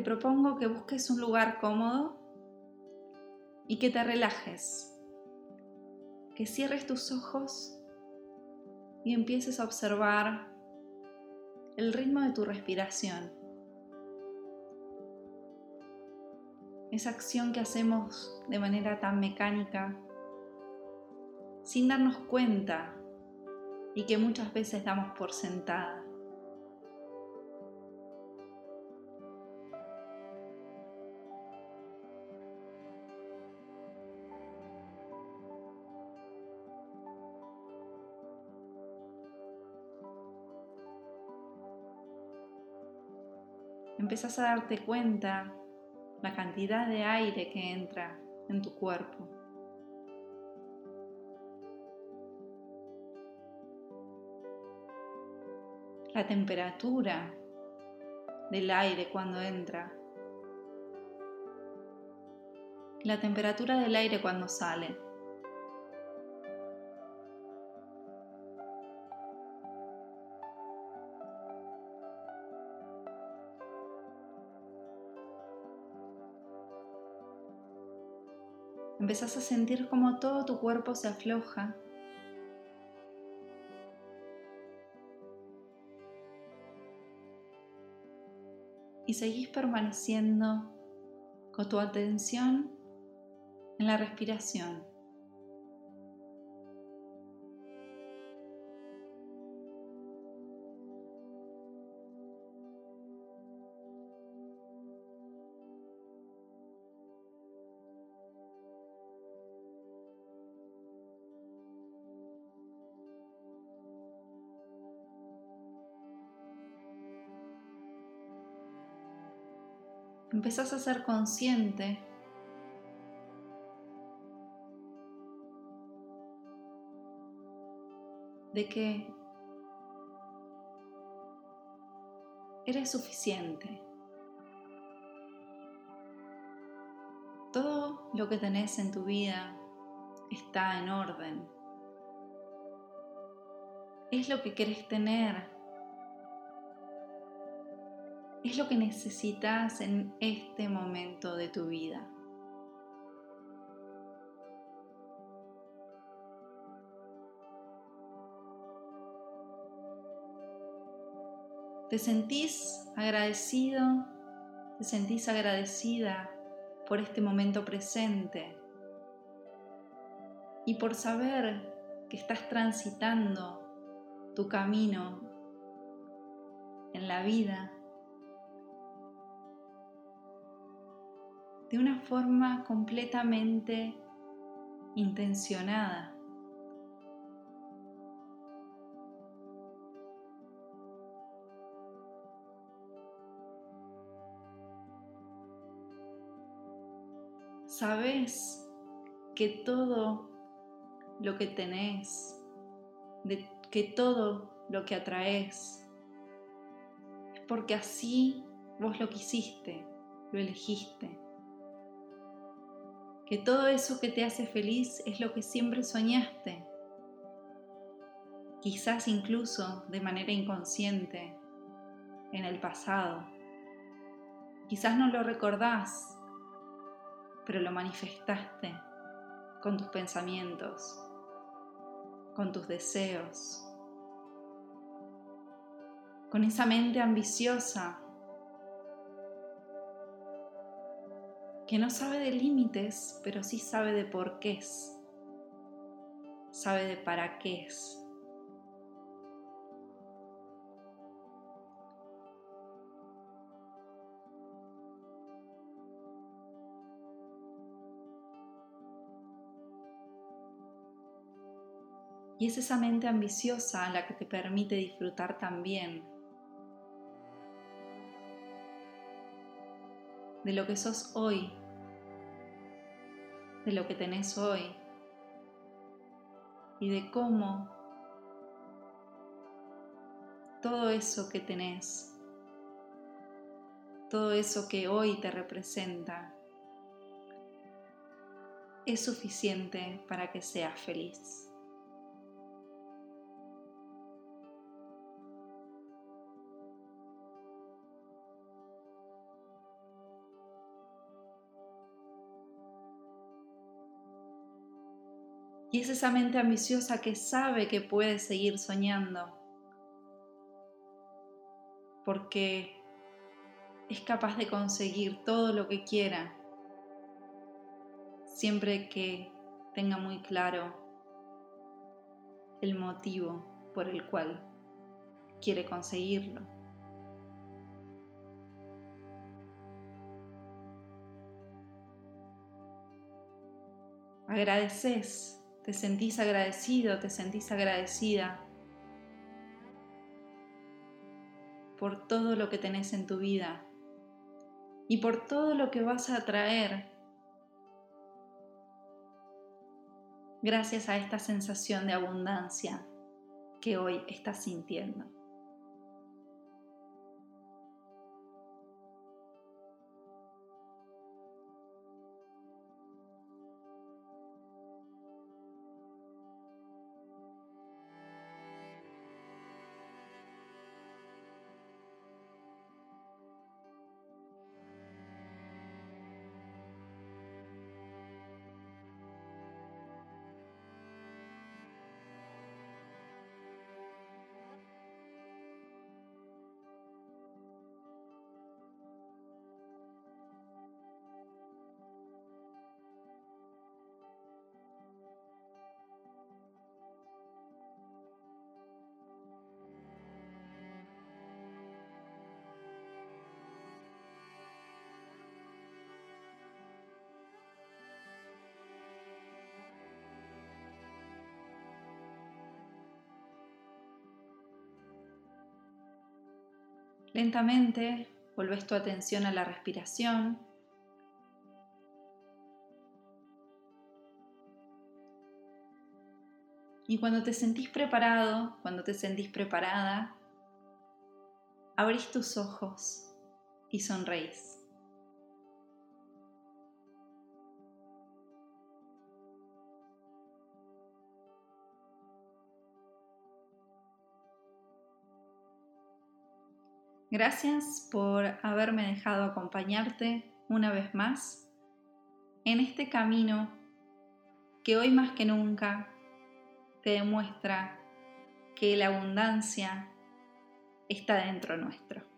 te propongo que busques un lugar cómodo y que te relajes, que cierres tus ojos y empieces a observar el ritmo de tu respiración. Esa acción que hacemos de manera tan mecánica, sin darnos cuenta y que muchas veces damos por sentada. Empezás a darte cuenta la cantidad de aire que entra en tu cuerpo. La temperatura del aire cuando entra. La temperatura del aire cuando sale. Empezás a sentir como todo tu cuerpo se afloja. Y seguís permaneciendo con tu atención en la respiración. Empezás a ser consciente de que eres suficiente. Todo lo que tenés en tu vida está en orden. Es lo que querés tener es lo que necesitas en este momento de tu vida. ¿Te sentís agradecido? ¿Te sentís agradecida por este momento presente? Y por saber que estás transitando tu camino en la vida de una forma completamente intencionada. Sabes que todo lo que tenés, que todo lo que atraes, es porque así vos lo quisiste, lo elegiste que todo eso que te hace feliz es lo que siempre soñaste, quizás incluso de manera inconsciente en el pasado. Quizás no lo recordás, pero lo manifestaste con tus pensamientos, con tus deseos, con esa mente ambiciosa que no sabe de límites, pero sí sabe de por qué es, sabe de para qué es. Y es esa mente ambiciosa la que te permite disfrutar también de lo que sos hoy de lo que tenés hoy y de cómo todo eso que tenés, todo eso que hoy te representa, es suficiente para que seas feliz. Y es esa mente ambiciosa que sabe que puede seguir soñando, porque es capaz de conseguir todo lo que quiera, siempre que tenga muy claro el motivo por el cual quiere conseguirlo. Agradeces, te sentís agradecido, te sentís agradecida por todo lo que tenés en tu vida y por todo lo que vas a traer gracias a esta sensación de abundancia que hoy estás sintiendo. Lentamente volves tu atención a la respiración. Y cuando te sentís preparado, cuando te sentís preparada, abrís tus ojos y sonreís. Gracias por haberme dejado acompañarte una vez más en este camino que hoy más que nunca te demuestra que la abundancia está dentro nuestro.